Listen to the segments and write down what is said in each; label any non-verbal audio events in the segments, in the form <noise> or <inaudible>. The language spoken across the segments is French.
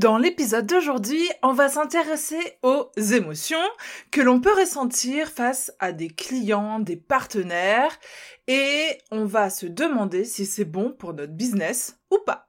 Dans l'épisode d'aujourd'hui, on va s'intéresser aux émotions que l'on peut ressentir face à des clients, des partenaires, et on va se demander si c'est bon pour notre business ou pas.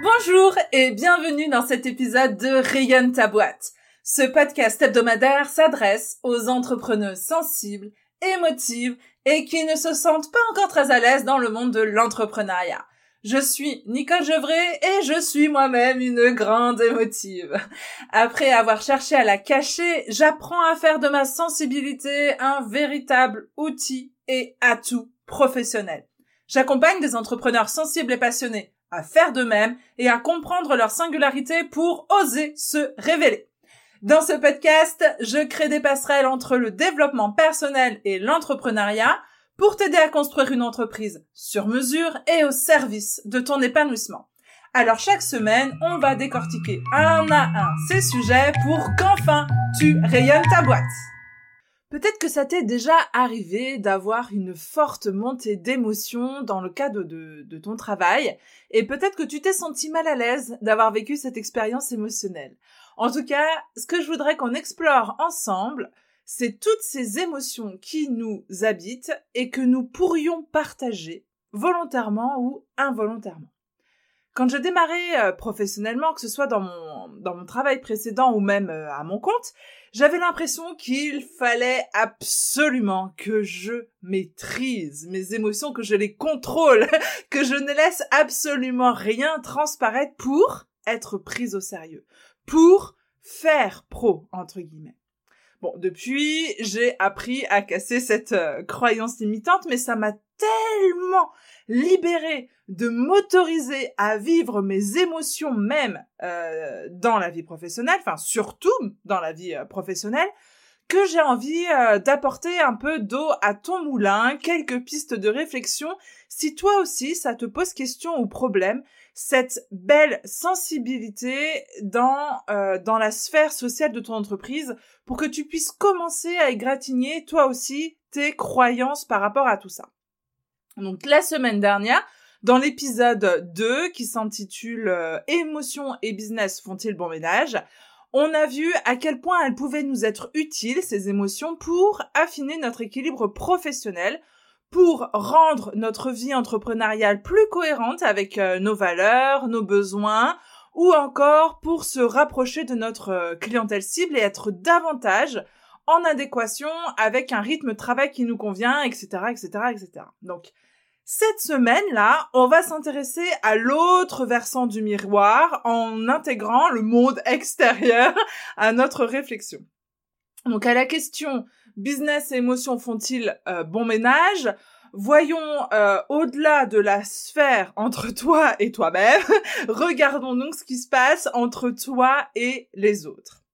Bonjour et bienvenue dans cet épisode de Rayonne ta boîte. Ce podcast hebdomadaire s'adresse aux entrepreneurs sensibles, émotives et qui ne se sentent pas encore très à l'aise dans le monde de l'entrepreneuriat. Je suis Nicole Gevray et je suis moi-même une grande émotive. Après avoir cherché à la cacher, j'apprends à faire de ma sensibilité un véritable outil et atout professionnel. J'accompagne des entrepreneurs sensibles et passionnés à faire de même et à comprendre leur singularité pour oser se révéler. Dans ce podcast, je crée des passerelles entre le développement personnel et l'entrepreneuriat pour t'aider à construire une entreprise sur mesure et au service de ton épanouissement. Alors chaque semaine, on va décortiquer un à un ces sujets pour qu'enfin tu rayonnes ta boîte. Peut-être que ça t'est déjà arrivé d'avoir une forte montée d'émotions dans le cadre de, de ton travail, et peut-être que tu t'es senti mal à l'aise d'avoir vécu cette expérience émotionnelle. En tout cas, ce que je voudrais qu'on explore ensemble, c'est toutes ces émotions qui nous habitent et que nous pourrions partager volontairement ou involontairement. Quand je démarrais euh, professionnellement, que ce soit dans mon, dans mon travail précédent ou même euh, à mon compte, j'avais l'impression qu'il fallait absolument que je maîtrise mes émotions, que je les contrôle, <laughs> que je ne laisse absolument rien transparaître pour être prise au sérieux, pour faire pro, entre guillemets. Bon, depuis, j'ai appris à casser cette euh, croyance limitante, mais ça m'a tellement libéré de m'autoriser à vivre mes émotions même euh, dans la vie professionnelle, enfin surtout dans la vie euh, professionnelle, que j'ai envie d'apporter un peu d'eau à ton moulin, quelques pistes de réflexion. Si toi aussi ça te pose question ou problème, cette belle sensibilité dans euh, dans la sphère sociale de ton entreprise pour que tu puisses commencer à égratigner toi aussi tes croyances par rapport à tout ça. Donc la semaine dernière, dans l'épisode 2 qui s'intitule euh, Émotions et business font-ils bon ménage, on a vu à quel point elles pouvaient nous être utiles, ces émotions, pour affiner notre équilibre professionnel, pour rendre notre vie entrepreneuriale plus cohérente avec euh, nos valeurs, nos besoins, ou encore pour se rapprocher de notre euh, clientèle cible et être davantage en adéquation avec un rythme de travail qui nous convient, etc., etc., etc. Donc, cette semaine-là, on va s'intéresser à l'autre versant du miroir en intégrant le monde <laughs> extérieur à notre réflexion. Donc, à la question business et émotions font-ils euh, bon ménage? Voyons euh, au-delà de la sphère entre <laughs> toi et toi-même, <laughs> regardons donc ce qui se passe entre toi et les autres.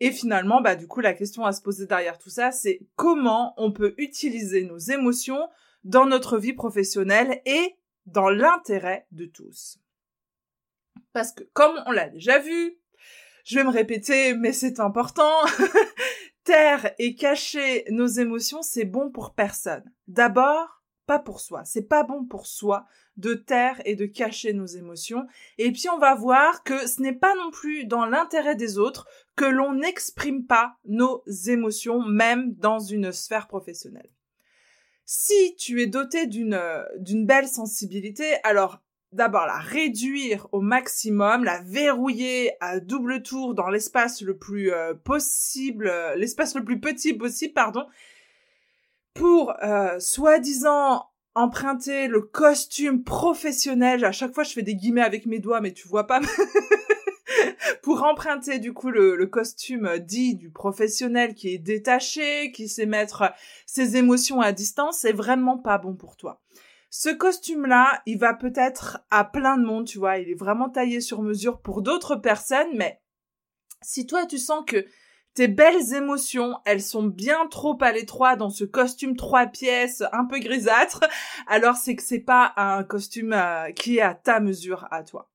Et finalement, bah du coup, la question à se poser derrière tout ça, c'est comment on peut utiliser nos émotions dans notre vie professionnelle et dans l'intérêt de tous? Parce que, comme on l'a déjà vu, je vais me répéter, mais c'est important, <laughs> taire et cacher nos émotions, c'est bon pour personne. D'abord, pas pour soi. C'est pas bon pour soi de taire et de cacher nos émotions. Et puis on va voir que ce n'est pas non plus dans l'intérêt des autres que l'on n'exprime pas nos émotions, même dans une sphère professionnelle. Si tu es doté d'une d'une belle sensibilité, alors d'abord la réduire au maximum, la verrouiller à double tour dans l'espace le plus euh, possible, euh, l'espace le plus petit possible, pardon, pour euh, soi-disant emprunter le costume professionnel. À chaque fois, je fais des guillemets avec mes doigts, mais tu vois pas. <laughs> pour emprunter du coup le, le, costume dit du professionnel qui est détaché, qui sait mettre ses émotions à distance, c'est vraiment pas bon pour toi. Ce costume-là, il va peut-être à plein de monde, tu vois, il est vraiment taillé sur mesure pour d'autres personnes, mais si toi tu sens que tes belles émotions, elles sont bien trop à l'étroit dans ce costume trois pièces un peu grisâtre, alors c'est que c'est pas un costume euh, qui est à ta mesure à toi.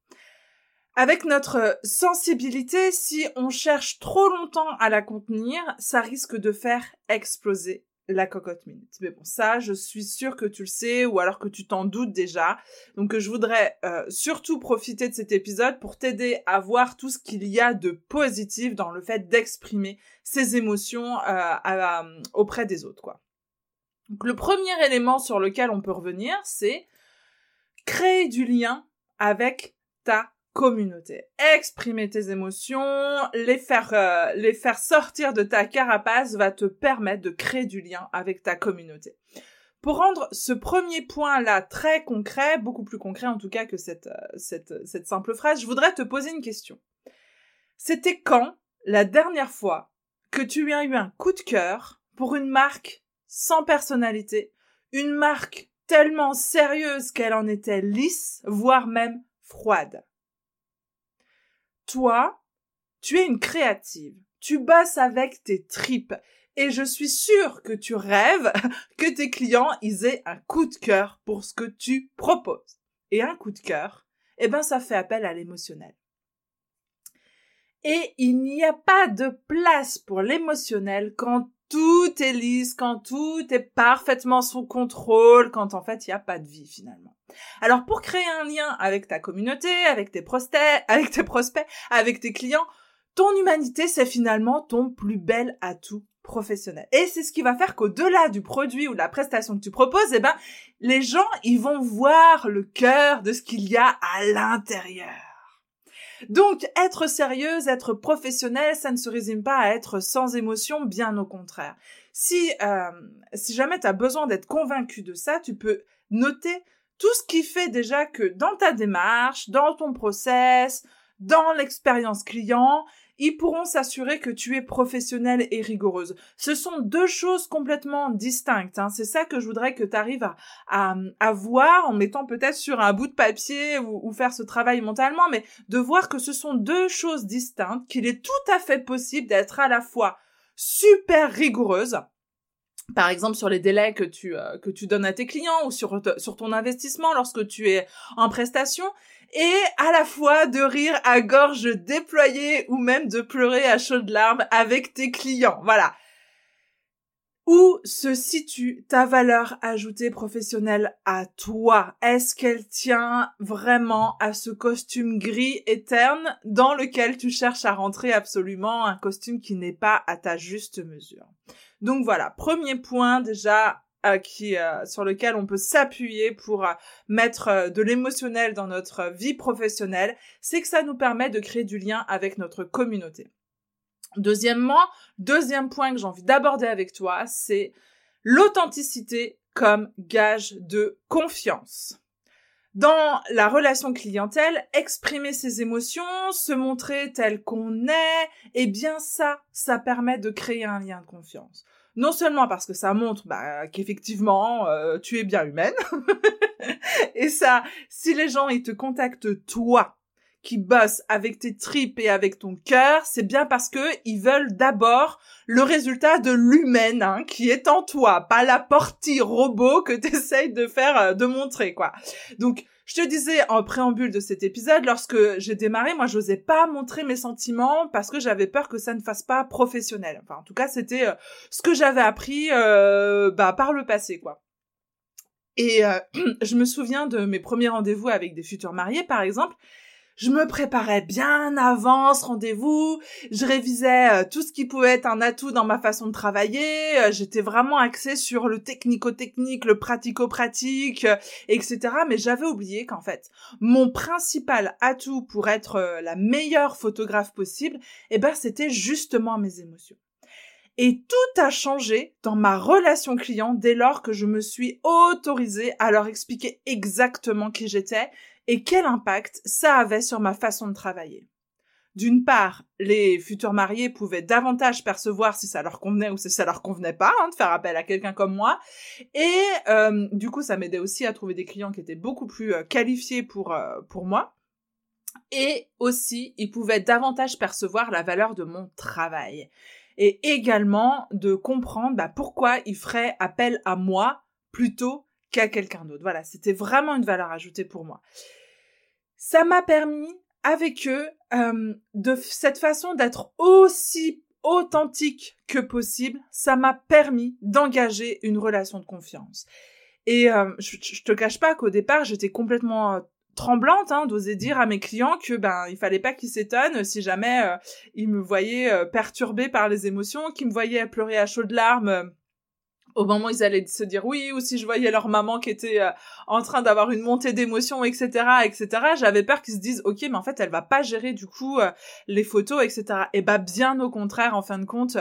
Avec notre sensibilité, si on cherche trop longtemps à la contenir, ça risque de faire exploser la cocotte minute. Mais bon, ça, je suis sûre que tu le sais ou alors que tu t'en doutes déjà. Donc, je voudrais euh, surtout profiter de cet épisode pour t'aider à voir tout ce qu'il y a de positif dans le fait d'exprimer ses émotions euh, auprès des autres. Donc, le premier élément sur lequel on peut revenir, c'est créer du lien avec ta communauté. Exprimer tes émotions, les faire, euh, les faire sortir de ta carapace va te permettre de créer du lien avec ta communauté. Pour rendre ce premier point-là très concret, beaucoup plus concret en tout cas que cette, euh, cette, cette simple phrase, je voudrais te poser une question. C'était quand la dernière fois que tu as eu un coup de cœur pour une marque sans personnalité, une marque tellement sérieuse qu'elle en était lisse, voire même froide? Toi, tu es une créative. Tu bosses avec tes tripes. Et je suis sûre que tu rêves <laughs> que tes clients, aient un coup de cœur pour ce que tu proposes. Et un coup de cœur, eh ben, ça fait appel à l'émotionnel. Et il n'y a pas de place pour l'émotionnel quand tout est lisse, quand tout est parfaitement sous contrôle, quand en fait il n'y a pas de vie finalement. Alors pour créer un lien avec ta communauté, <laughs> avec tes prospects, avec tes clients, ton humanité c'est finalement ton plus bel atout professionnel. Et c'est ce qui va faire qu'au-delà du produit ou de la prestation que tu proposes, eh ben, les gens, ils vont voir le cœur de ce qu'il y a à l'intérieur. Donc, être sérieuse, être professionnelle, ça ne se résume pas à être sans émotion, bien au contraire. Si, euh, si jamais tu as besoin d'être convaincu de ça, tu peux noter tout ce qui fait déjà que dans ta démarche, dans ton process, dans l'expérience client, ils pourront s'assurer que tu es professionnelle et rigoureuse. Ce sont deux choses complètement distinctes. Hein. C'est ça que je voudrais que tu arrives à, à, voir en mettant peut-être sur un bout de papier ou, ou, faire ce travail mentalement, mais de voir que ce sont deux choses distinctes, qu'il est tout à fait possible d'être à la fois super rigoureuse, par exemple sur les délais que tu euh, que tu donnes à tes clients ou sur sur ton investissement lorsque tu es en prestation et à la fois de rire à gorge déployée ou même de pleurer à chaudes larmes avec tes clients. Voilà. Où se situe ta valeur ajoutée professionnelle à toi? Est-ce qu'elle tient vraiment à ce costume gris et terne dans lequel tu cherches à rentrer absolument un costume qui n'est pas à ta juste mesure? Donc voilà, premier point déjà euh, euh, sur lequel on peut s'appuyer pour euh, mettre de l'émotionnel dans notre vie professionnelle, c'est que ça nous permet de créer du lien avec notre communauté. Deuxièmement, deuxième point que j'ai envie d'aborder avec toi, c'est l'authenticité comme gage de confiance. Dans la relation clientèle, exprimer ses émotions, se montrer tel qu'on est, eh bien ça, ça permet de créer un lien de confiance. Non seulement parce que ça montre bah, qu'effectivement euh, tu es bien humaine, <laughs> et ça, si les gens ils te contactent toi qui bossent avec tes tripes et avec ton cœur, c'est bien parce que ils veulent d'abord le résultat de l'humaine hein, qui est en toi, pas la portie robot que <laughs> tu essayes de faire, euh, de montrer quoi. Donc je te disais en préambule de cet épisode, lorsque j'ai démarré, moi, j'osais pas montrer mes sentiments parce que j'avais peur que ça ne fasse pas professionnel. Enfin, en tout cas, c'était euh, ce que j'avais appris euh, bah, par le passé, quoi. Et <clears throat> je me souviens de mes premiers rendez-vous avec des futurs mariés, par exemple je me préparais bien avant ce rendez-vous, je révisais euh, tout ce qui pouvait être un atout dans ma façon de travailler, euh, j'étais vraiment axée sur le technico-technique, le pratico-pratique, euh, etc. Mais j'avais oublié qu'en fait, mon principal atout pour être la meilleure photographe possible, eh ben, c'était justement mes émotions. Et tout a changé dans ma relation client dès lors que je me suis autorisée à leur expliquer exactement qui j'étais et quel impact ça avait sur ma façon de travailler. D'une part, les futurs mariés pouvaient davantage percevoir si ça leur convenait ou si ça leur convenait pas, hein, de faire appel à quelqu'un comme moi. Et euh, du coup, ça m'aidait aussi à trouver des clients qui étaient beaucoup plus euh, qualifiés pour, euh, pour moi. Et aussi, ils pouvaient davantage percevoir la valeur de mon travail. Et également de comprendre bah, pourquoi ils feraient appel à moi plutôt qu'à quelqu'un d'autre. Voilà, c'était vraiment une valeur ajoutée pour moi. Ça m'a permis avec eux euh, de cette façon d'être aussi authentique que possible, ça m'a permis d'engager une relation de confiance. Et euh, je, je, te cache pas qu'au départ, j'étais complètement euh, tremblante hein, d'oser dire à mes clients que ben il fallait pas qu'ils s'étonnent si jamais euh, ils me voyaient perturbée par les émotions, qu'ils me voyaient pleurer à chaudes larmes au moment où ils allaient se dire oui, ou si je voyais leur maman qui était euh, en train d'avoir une montée d'émotions, etc., etc., j'avais peur qu'ils se disent, ok, mais en fait, elle va pas gérer du coup euh, les photos, etc. Et bah bien au contraire, en fin de compte,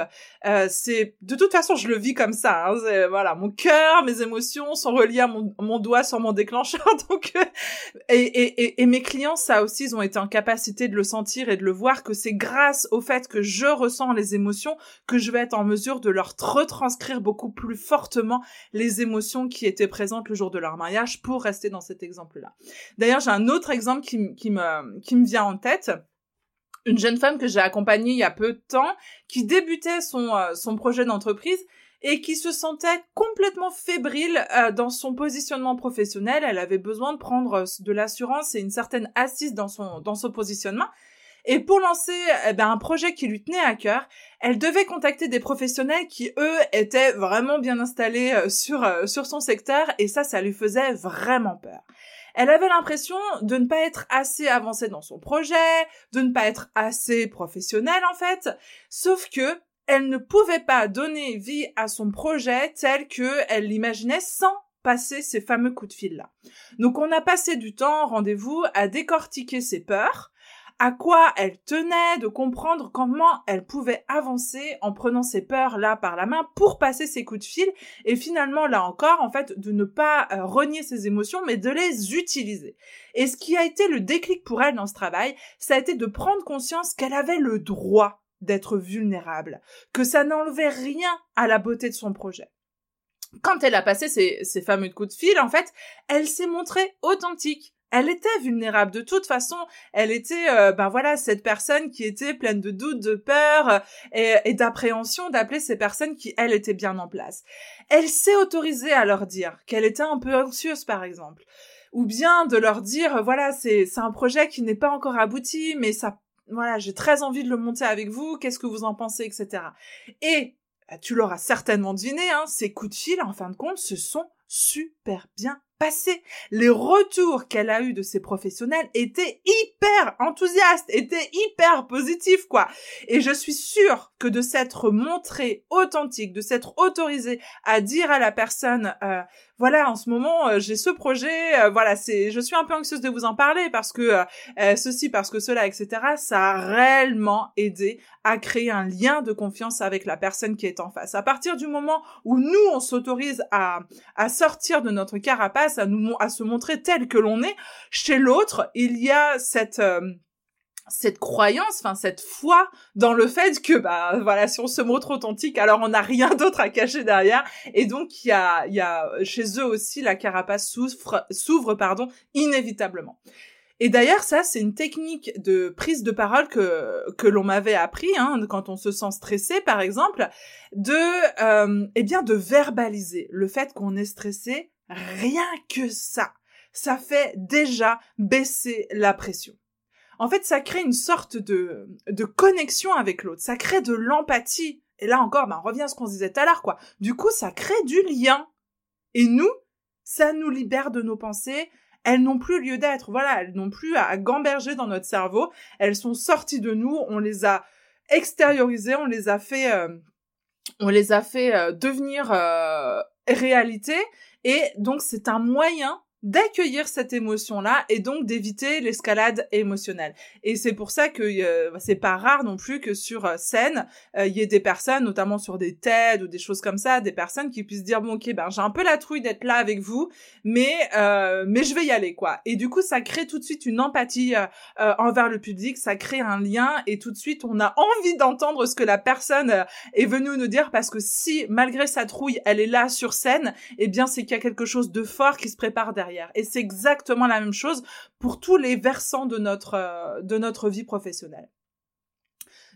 euh, c'est de toute façon, je le vis comme ça. Hein, voilà, mon cœur, mes émotions sont reliées à mon, mon doigt sur mon <laughs> déclencheur, donc et, et, et mes clients, ça aussi, ils ont été en capacité de le sentir et de le voir que c'est grâce au fait que je ressens les émotions que je vais être en mesure de leur retranscrire beaucoup plus fortement les émotions qui étaient présentes le jour de leur mariage pour rester dans cet exemple-là. D'ailleurs, j'ai un autre exemple qui, me, qui me vient en tête une jeune femme que j'ai accompagnée il y a peu de temps, qui débutait son, euh, son projet d'entreprise et qui se sentait complètement fébrile euh, dans son positionnement professionnel. Elle avait besoin de prendre euh, de l'assurance et une certaine assise dans son, dans son positionnement. Et pour lancer eh ben, un projet qui lui tenait à cœur, elle devait contacter des professionnels qui, eux, étaient vraiment bien installés euh, sur, euh, sur son secteur, et ça, ça lui faisait vraiment peur. Elle avait l'impression de ne pas être assez avancée dans son projet, de ne pas être assez professionnelle en fait, sauf que elle ne pouvait pas donner vie à son projet tel que elle l'imaginait sans passer ces fameux coups de fil là. Donc on a passé du temps, rendez-vous, à décortiquer ses peurs, à quoi elle tenait, de comprendre comment elle pouvait avancer en prenant ses peurs là par la main pour passer ses coups de fil et finalement là encore en fait de ne pas euh, renier ses émotions mais de les utiliser. Et ce qui a été le déclic pour elle dans ce travail, ça a été de prendre conscience qu'elle avait le droit d'être vulnérable, que ça n'enlevait rien à la beauté de son projet quand elle a passé ces, ces fameux coups de fil, en fait, elle s'est montrée authentique elle était vulnérable de toute façon. Elle était, euh, ben voilà, cette personne qui était pleine de doutes, de peur euh, et, d'appréhension d'appeler ces personnes qui, elles, étaient bien en place. Elle s'est autorisée à leur dire qu'elle était un peu anxieuse, par exemple. Ou bien de leur dire, voilà, c'est, c'est un projet qui n'est pas encore abouti, mais ça, voilà, j'ai très envie de le monter avec vous, qu'est-ce que vous en pensez, etc. Et, bah, tu l'auras certainement deviné, hein, ces coups de fil, en fin de compte, se sont super bien Les retours qu'elle a eu de ses professionnels étaient hyper enthousiastes, étaient hyper positifs, quoi. Et je suis sûre que de s'être montré authentique, de s'être autorisé à dire à la personne, euh, voilà, en ce moment, euh, j'ai ce projet, euh, voilà, c'est, je suis un peu anxieuse de vous en parler parce que euh, ceci, parce que cela, etc. Ça a réellement aidé à créer un lien de confiance avec la personne qui est en face. À partir du moment où nous, on s'autorise à, à sortir de notre carapace, à nous, à se montrer tel que l'on est, chez l'autre, il y a cette cette croyance, enfin cette foi dans le fait que bah voilà si on se montre authentique alors on n'a rien <laughs> d'autre à cacher derrière. Et donc il y a y a chez eux aussi la carapace s'ouvre s'ouvre pardon inévitablement. Et d'ailleurs ça c'est une technique de prise de parole que que l'on m'avait appris hein, quand on se sent stressé par exemple de euh, eh bien de verbaliser le fait qu'on est stressé. Rien que ça. Ça fait déjà baisser la pression en fait, ça crée une sorte de, de connexion avec l'autre. Ça crée de l'empathie. Et là encore, ben, on revient à ce qu'on se disait tout à l'heure, quoi. Du coup, ça crée du lien. Et nous, ça nous libère de nos pensées. Elles n'ont plus lieu d'être. Voilà, elles n'ont plus à, gamberger dans notre cerveau. Elles sont sorties de nous. On les a extériorisées. On les a fait, euh, on les a fait euh, devenir euh, réalité. Et donc, c'est un moyen d'accueillir cette émotion-là et donc d'éviter l'escalade émotionnelle. Et c'est pour ça que euh, c'est pas rare non plus que sur euh, scène, euh, il y ait des personnes, notamment sur des TED ou des choses comme ça, des personnes qui puissent dire bon ok ben j'ai un peu la trouille d'être là avec vous, mais mais je vais y aller quoi. Et du coup ça crée tout de suite une empathie envers le public, ça crée un lien et tout de suite on a envie d'entendre ce que la personne est venue nous dire parce que si malgré sa trouille elle est là sur scène, eh bien c'est qu'il y a quelque chose de fort qui se prépare derrière. Et c'est exactement la même chose pour tous les versants de notre, euh, de vie professionnelle.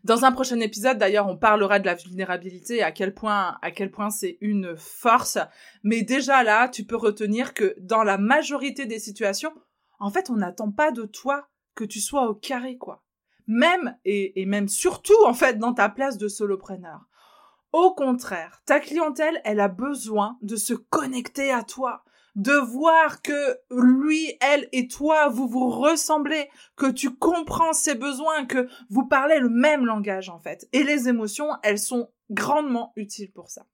Dans un prochain épisode, d'ailleurs, on parlera de la vulnérabilité, à quel point, à c'est une force. Mais déjà là, tu peux retenir que dans la majorité des situations, en fait, on n'attend pas de toi que tu sois au carré, quoi. même et, et même surtout en fait dans ta place de solopreneur. Au contraire, ta clientèle, elle a besoin de se connecter à toi, de voir que lui, elle et toi, vous vous ressemblez, que tu comprends ses besoins, que vous parlez le même langage en fait. Et les émotions, elles sont grandement utiles pour ça.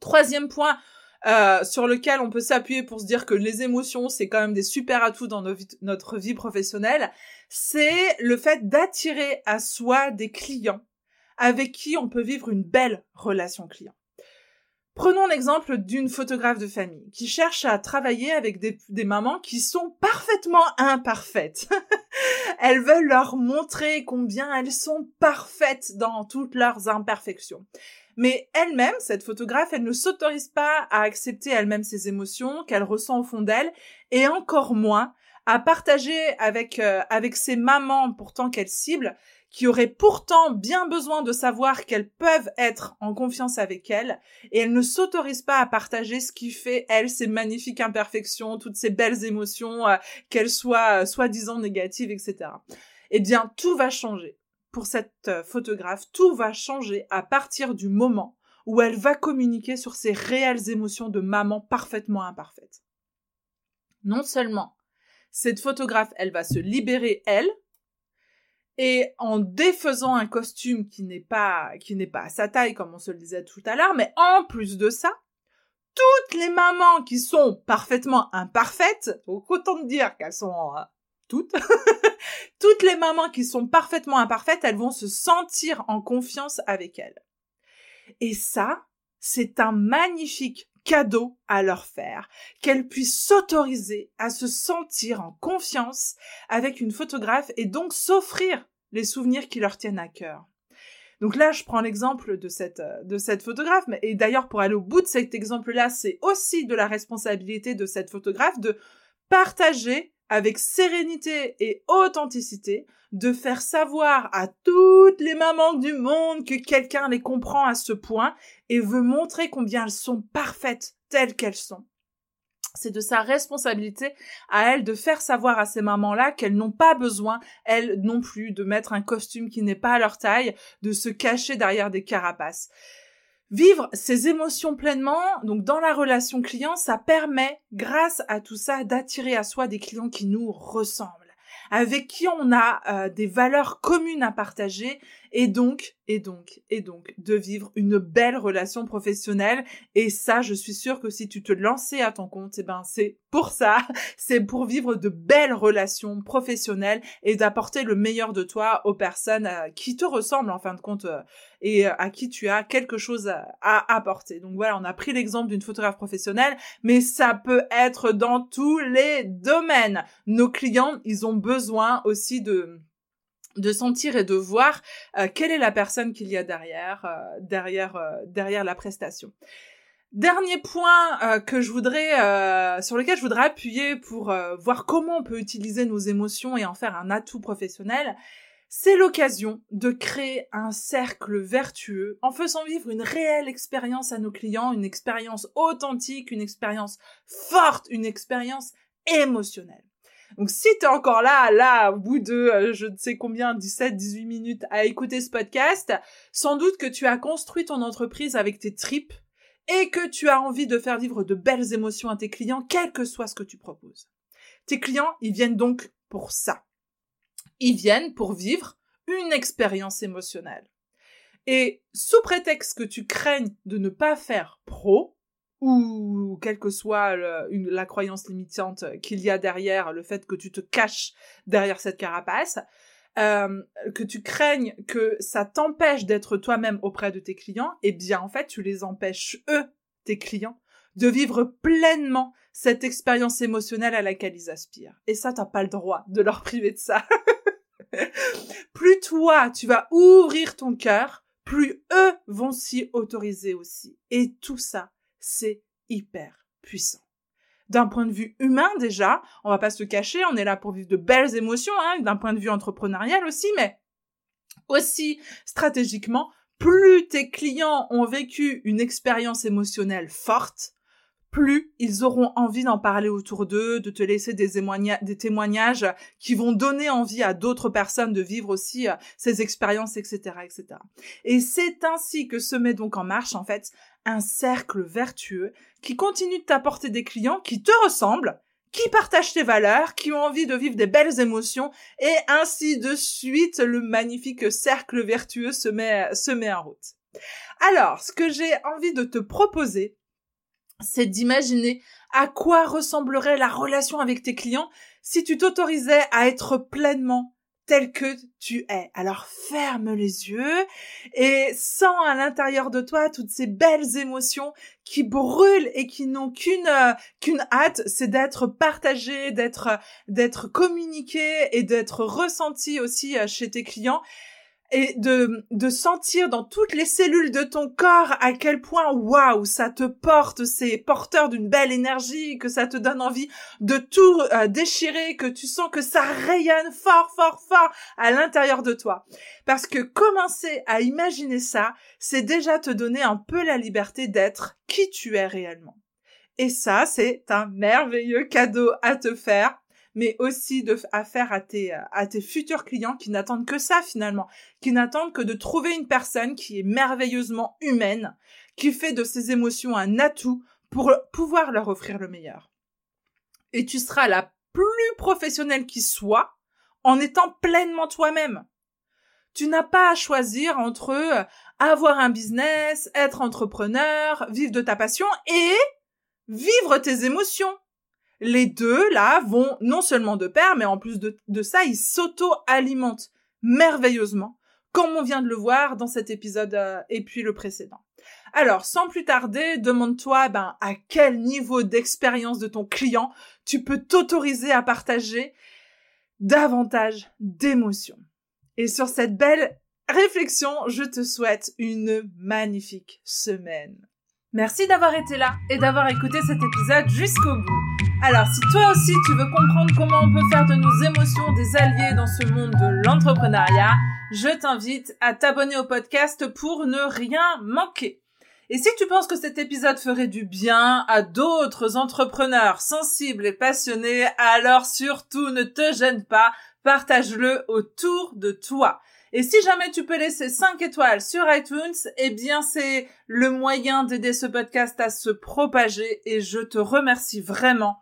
Troisième point euh, sur lequel on peut s'appuyer pour se dire que les émotions, c'est quand même des super atouts dans notre vie professionnelle, c'est le fait d'attirer à soi des clients avec qui on peut vivre une belle relation client. Prenons l'exemple d'une photographe de famille qui cherche à travailler avec des, mamans qui sont parfaitement imparfaites. <laughs> elles veulent leur montrer combien elles sont parfaites dans toutes leurs imperfections. Mais elle-même, cette photographe, elle ne s'autorise pas à accepter elle-même ses émotions qu'elle ressent au fond d'elle, et encore moins à partager avec euh, avec ses mamans pourtant qu'elle cible qui auraient pourtant bien besoin de savoir qu'elles peuvent être en confiance avec elles, et elles ne s'autorisent pas à partager ce qui fait, elles, ces magnifiques imperfections, toutes ces belles émotions, euh, qu'elles soient euh, soi-disant négatives, etc. Eh bien, tout va changer. Pour cette euh, photographe, tout va changer à partir du moment où elle va communiquer sur ses réelles émotions de maman parfaitement imparfaite. Non seulement cette photographe, elle va se libérer, elle, et en défaisant un costume qui n'est pas qui n'est pas à sa taille comme on se le disait tout à l'heure, mais en plus de ça, toutes les mamans qui sont parfaitement imparfaites, donc autant de dire qu'elles sont euh, toutes, <laughs> toutes les mamans qui sont parfaitement imparfaites, elles vont se sentir en confiance avec elles. Et ça, c'est un magnifique cadeau à leur faire, qu'elles puissent s'autoriser à se sentir en confiance avec une photographe et donc s'offrir les souvenirs qui leur tiennent à cœur. Donc là, je prends l'exemple de cette, euh, de cette photographe, et d'ailleurs, pour aller au bout de cet exemple-là, c'est aussi de la responsabilité de cette photographe de partager avec sérénité et authenticité, de faire savoir à toutes les mamans du monde que quelqu'un les comprend à ce point et veut montrer combien elles sont parfaites telles qu'elles sont. C'est de sa responsabilité à elle de faire savoir à ces mamans-là qu'elles n'ont pas besoin, elles non plus, de mettre un costume qui n'est pas à leur taille, de se cacher derrière des carapaces. Vivre ses émotions pleinement, donc dans la relation client, ça permet, grâce à tout ça, d'attirer à soi des clients qui nous ressemblent avec qui on a euh, des valeurs communes à partager et donc, et donc, et donc, de vivre une belle relation professionnelle. Et ça, je suis sûre que si tu te lançais à ton compte, eh ben, c'est pour ça. <laughs> C'est pour vivre de belles relations professionnelles et d'apporter le meilleur de toi aux personnes euh, qui te ressemblent, en fin de compte, euh, et à qui tu as quelque chose à, apporter. Donc voilà, on a pris l'exemple d'une photographe professionnelle, mais ça peut être dans tous les domaines. Nos clients, ils ont besoin aussi de de sentir et de voir euh, quelle est la personne qu'il y a derrière euh, derrière euh, derrière la prestation. Dernier point que je voudrais sur lequel je voudrais appuyer pour voir comment on peut utiliser nos émotions et en faire un atout professionnel, c'est l'occasion de créer un cercle vertueux en faisant vivre une réelle expérience à nos clients, une expérience authentique, une expérience forte, une expérience émotionnelle. Donc si tu es encore là, là, au bout de euh, je ne sais combien, 17, 18 minutes à écouter ce podcast, sans doute que tu as construit ton entreprise avec tes tripes et que tu as envie de faire vivre de belles émotions à tes clients, quel que soit ce que tu proposes. Tes clients, ils viennent donc pour ça. Ils viennent pour vivre une expérience émotionnelle. Et sous prétexte que tu craignes de ne pas faire pro, ou quelle que soit la croyance limitante qu'il y a derrière le fait que tu te caches derrière cette carapace, euh, que tu craignes que ça t'empêche d'être toi-même auprès de tes clients, eh bien en fait tu les empêches eux, tes clients, de vivre pleinement cette expérience émotionnelle à laquelle ils aspirent. Et ça, t'as pas le droit de leur priver de ça. <laughs> plus toi, tu vas ouvrir ton cœur, plus eux vont s'y autoriser aussi. Et tout ça, c'est hyper puissant. D'un point de vue humain déjà, on va pas se cacher, on est là pour vivre de belles émotions, hein, d'un point de vue entrepreneurial aussi, mais aussi stratégiquement, plus tes clients ont vécu une expérience émotionnelle forte, plus ils auront envie d'en parler autour d'eux, de te laisser des, témoignages qui vont donner envie à d'autres personnes de vivre aussi euh, ces expériences, etc., etc. Et c'est ainsi que se met donc en marche, en fait, un cercle vertueux qui continue de t'apporter des clients qui te ressemblent, qui partagent tes valeurs, qui ont envie de vivre des belles émotions, et ainsi de suite, le magnifique cercle vertueux se met, se met en route. Alors, ce que j'ai envie de te proposer, c'est d'imaginer à quoi ressemblerait la relation avec tes clients si tu t'autorisais à être pleinement tel que tu es. Alors ferme les yeux et sens à l'intérieur de toi toutes ces belles émotions qui brûlent et qui n'ont qu'une euh, qu'une hâte, c'est d'être partagées, d'être d'être communiquées et d'être ressenties aussi euh, chez tes clients et de, de sentir dans toutes les cellules de ton corps à quel point, waouh, ça te porte, c'est porteur d'une belle énergie, que ça te donne envie de tout euh, déchirer, que tu sens que ça rayonne fort, fort, fort à l'intérieur de toi. Parce que commencer à imaginer ça, c'est déjà te donner un peu la liberté d'être qui tu es réellement. Et ça, c'est un merveilleux cadeau à te faire mais aussi de, à faire à tes, à tes futurs clients qui n'attendent que ça finalement, qui n'attendent que de trouver une personne qui est merveilleusement humaine, qui fait de ses émotions un atout pour pouvoir leur offrir le meilleur. Et tu seras la plus professionnelle qui soit en étant pleinement toi-même. Tu n'as pas à choisir entre euh, avoir un business, être entrepreneur, vivre de ta passion et vivre tes émotions les deux, là, vont non seulement de pair, mais en plus de, ça, ils s'auto-alimentent merveilleusement, comme on vient de le voir dans cet épisode euh, et puis le précédent. Alors, sans plus tarder, demande-toi ben, à quel niveau d'expérience de ton client tu peux t'autoriser à partager davantage d'émotions. Et sur cette belle réflexion, je te souhaite une magnifique semaine. Merci d'avoir été là et d'avoir écouté cet épisode jusqu'au bout. Alors, si toi aussi tu veux comprendre comment on peut faire de nos émotions des alliés dans ce monde de l'entrepreneuriat, je t'invite à t'abonner au podcast pour ne rien manquer. Et si tu penses que cet épisode ferait du bien à d'autres entrepreneurs sensibles et passionnés, alors surtout ne te gêne pas, partage-le autour de toi. Et si jamais tu peux laisser 5 étoiles sur iTunes, eh bien c'est le moyen d'aider ce podcast à se propager et je te remercie vraiment,